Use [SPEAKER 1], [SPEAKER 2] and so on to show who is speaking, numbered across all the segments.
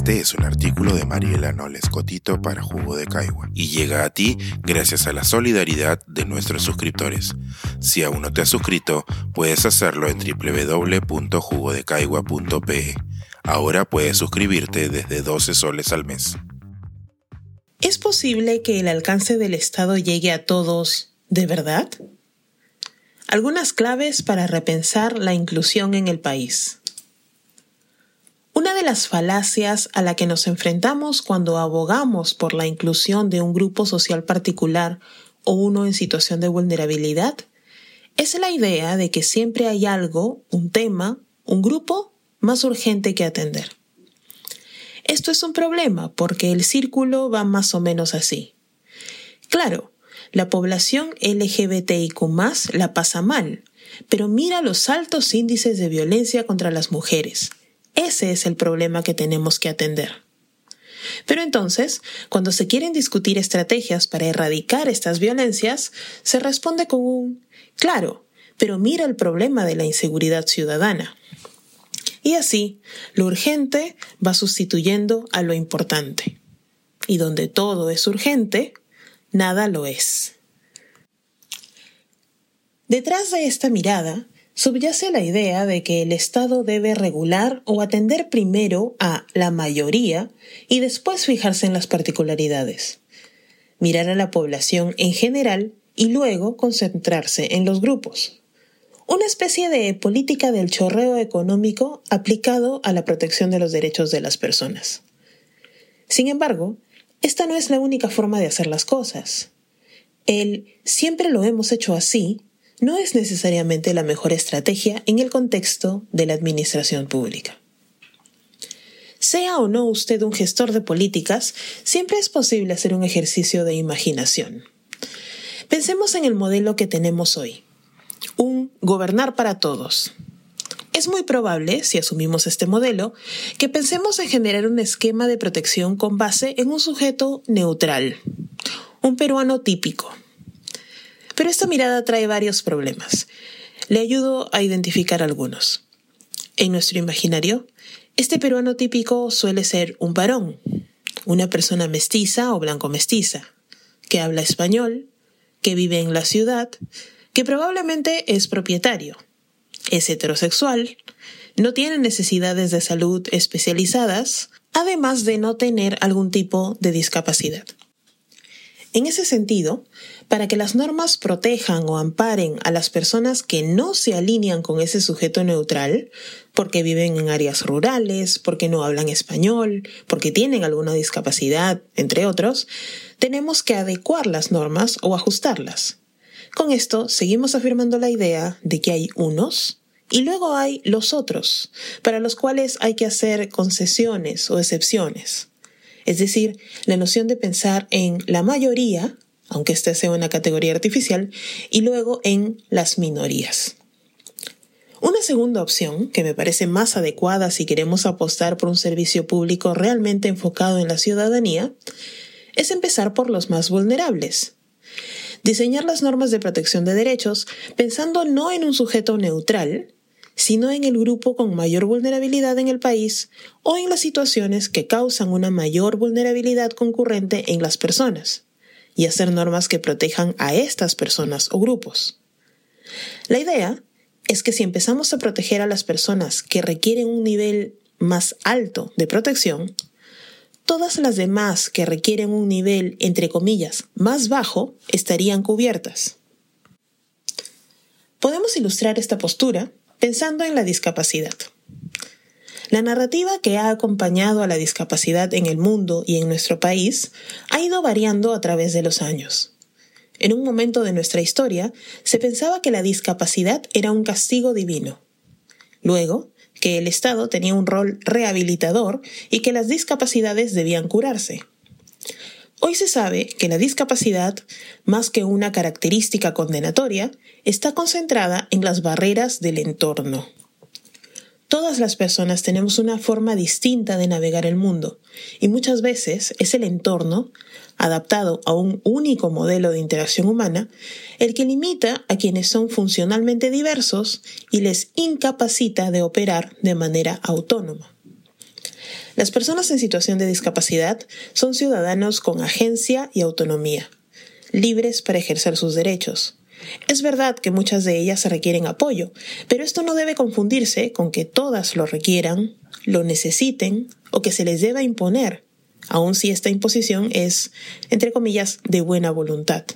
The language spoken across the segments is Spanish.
[SPEAKER 1] Este es un artículo de Mariela Noles Cotito para Jugo de Caigua y llega a ti gracias a la solidaridad de nuestros suscriptores. Si aún no te has suscrito, puedes hacerlo en www.jugodecaigua.pe. Ahora puedes suscribirte desde 12 soles al mes.
[SPEAKER 2] ¿Es posible que el alcance del Estado llegue a todos de verdad? Algunas claves para repensar la inclusión en el país. Una de las falacias a la que nos enfrentamos cuando abogamos por la inclusión de un grupo social particular o uno en situación de vulnerabilidad es la idea de que siempre hay algo, un tema, un grupo más urgente que atender. Esto es un problema porque el círculo va más o menos así. Claro, la población LGBTIQ la pasa mal, pero mira los altos índices de violencia contra las mujeres ese es el problema que tenemos que atender. Pero entonces, cuando se quieren discutir estrategias para erradicar estas violencias, se responde con un claro, pero mira el problema de la inseguridad ciudadana. Y así, lo urgente va sustituyendo a lo importante. Y donde todo es urgente, nada lo es. Detrás de esta mirada subyace la idea de que el Estado debe regular o atender primero a la mayoría y después fijarse en las particularidades, mirar a la población en general y luego concentrarse en los grupos. Una especie de política del chorreo económico aplicado a la protección de los derechos de las personas. Sin embargo, esta no es la única forma de hacer las cosas. El siempre lo hemos hecho así no es necesariamente la mejor estrategia en el contexto de la administración pública. Sea o no usted un gestor de políticas, siempre es posible hacer un ejercicio de imaginación. Pensemos en el modelo que tenemos hoy, un gobernar para todos. Es muy probable, si asumimos este modelo, que pensemos en generar un esquema de protección con base en un sujeto neutral, un peruano típico, pero esta mirada trae varios problemas. Le ayudo a identificar algunos. En nuestro imaginario, este peruano típico suele ser un varón, una persona mestiza o blanco mestiza, que habla español, que vive en la ciudad, que probablemente es propietario, es heterosexual, no tiene necesidades de salud especializadas, además de no tener algún tipo de discapacidad. En ese sentido, para que las normas protejan o amparen a las personas que no se alinean con ese sujeto neutral, porque viven en áreas rurales, porque no hablan español, porque tienen alguna discapacidad, entre otros, tenemos que adecuar las normas o ajustarlas. Con esto seguimos afirmando la idea de que hay unos y luego hay los otros, para los cuales hay que hacer concesiones o excepciones. Es decir, la noción de pensar en la mayoría, aunque esta sea una categoría artificial, y luego en las minorías. Una segunda opción, que me parece más adecuada si queremos apostar por un servicio público realmente enfocado en la ciudadanía, es empezar por los más vulnerables. Diseñar las normas de protección de derechos pensando no en un sujeto neutral, sino en el grupo con mayor vulnerabilidad en el país o en las situaciones que causan una mayor vulnerabilidad concurrente en las personas, y hacer normas que protejan a estas personas o grupos. La idea es que si empezamos a proteger a las personas que requieren un nivel más alto de protección, todas las demás que requieren un nivel, entre comillas, más bajo, estarían cubiertas. Podemos ilustrar esta postura pensando en la discapacidad. La narrativa que ha acompañado a la discapacidad en el mundo y en nuestro país ha ido variando a través de los años. En un momento de nuestra historia se pensaba que la discapacidad era un castigo divino. Luego, que el Estado tenía un rol rehabilitador y que las discapacidades debían curarse. Hoy se sabe que la discapacidad, más que una característica condenatoria, está concentrada en las barreras del entorno. Todas las personas tenemos una forma distinta de navegar el mundo, y muchas veces es el entorno, adaptado a un único modelo de interacción humana, el que limita a quienes son funcionalmente diversos y les incapacita de operar de manera autónoma. Las personas en situación de discapacidad son ciudadanos con agencia y autonomía, libres para ejercer sus derechos. Es verdad que muchas de ellas requieren apoyo, pero esto no debe confundirse con que todas lo requieran, lo necesiten o que se les deba imponer, aun si esta imposición es, entre comillas, de buena voluntad.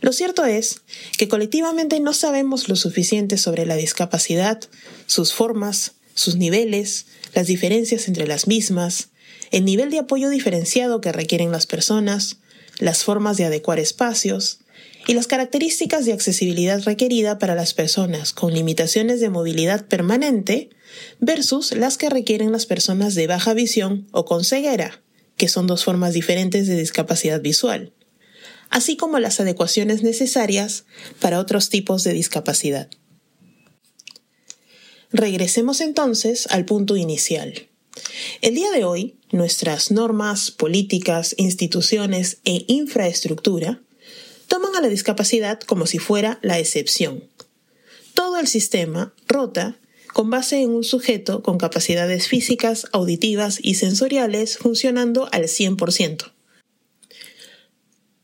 [SPEAKER 2] Lo cierto es que colectivamente no sabemos lo suficiente sobre la discapacidad, sus formas, sus niveles, las diferencias entre las mismas, el nivel de apoyo diferenciado que requieren las personas, las formas de adecuar espacios y las características de accesibilidad requerida para las personas con limitaciones de movilidad permanente versus las que requieren las personas de baja visión o con ceguera, que son dos formas diferentes de discapacidad visual, así como las adecuaciones necesarias para otros tipos de discapacidad. Regresemos entonces al punto inicial. El día de hoy, nuestras normas, políticas, instituciones e infraestructura toman a la discapacidad como si fuera la excepción. Todo el sistema rota con base en un sujeto con capacidades físicas, auditivas y sensoriales funcionando al 100%.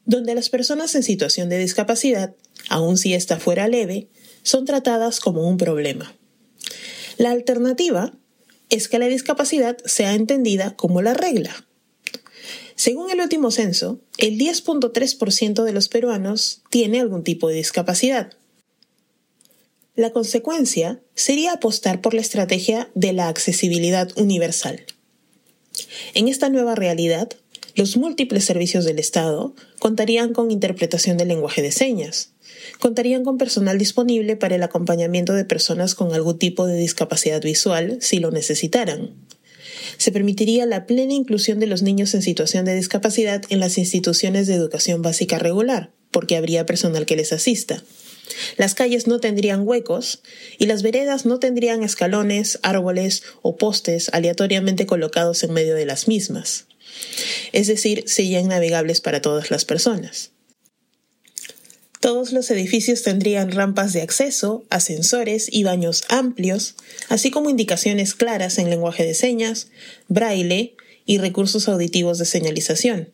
[SPEAKER 2] Donde las personas en situación de discapacidad, aun si ésta fuera leve, son tratadas como un problema. La alternativa es que la discapacidad sea entendida como la regla. Según el último censo, el 10.3% de los peruanos tiene algún tipo de discapacidad. La consecuencia sería apostar por la estrategia de la accesibilidad universal. En esta nueva realidad, los múltiples servicios del Estado contarían con interpretación del lenguaje de señas, contarían con personal disponible para el acompañamiento de personas con algún tipo de discapacidad visual si lo necesitaran. Se permitiría la plena inclusión de los niños en situación de discapacidad en las instituciones de educación básica regular, porque habría personal que les asista. Las calles no tendrían huecos y las veredas no tendrían escalones, árboles o postes aleatoriamente colocados en medio de las mismas. Es decir, serían navegables para todas las personas. Todos los edificios tendrían rampas de acceso, ascensores y baños amplios, así como indicaciones claras en lenguaje de señas, braille y recursos auditivos de señalización.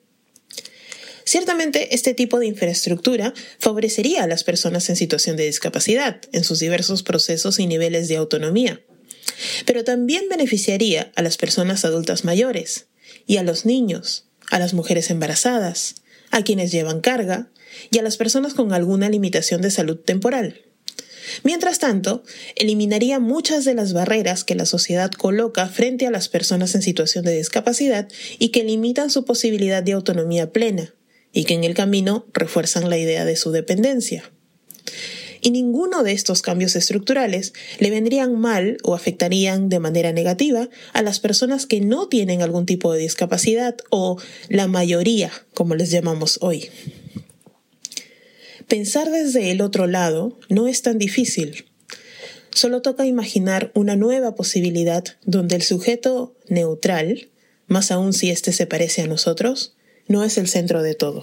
[SPEAKER 2] Ciertamente, este tipo de infraestructura favorecería a las personas en situación de discapacidad en sus diversos procesos y niveles de autonomía, pero también beneficiaría a las personas adultas mayores y a los niños, a las mujeres embarazadas, a quienes llevan carga y a las personas con alguna limitación de salud temporal. Mientras tanto, eliminaría muchas de las barreras que la sociedad coloca frente a las personas en situación de discapacidad y que limitan su posibilidad de autonomía plena, y que en el camino refuerzan la idea de su dependencia. Y ninguno de estos cambios estructurales le vendrían mal o afectarían de manera negativa a las personas que no tienen algún tipo de discapacidad o la mayoría, como les llamamos hoy. Pensar desde el otro lado no es tan difícil. Solo toca imaginar una nueva posibilidad donde el sujeto neutral, más aún si éste se parece a nosotros, no es el centro de todo.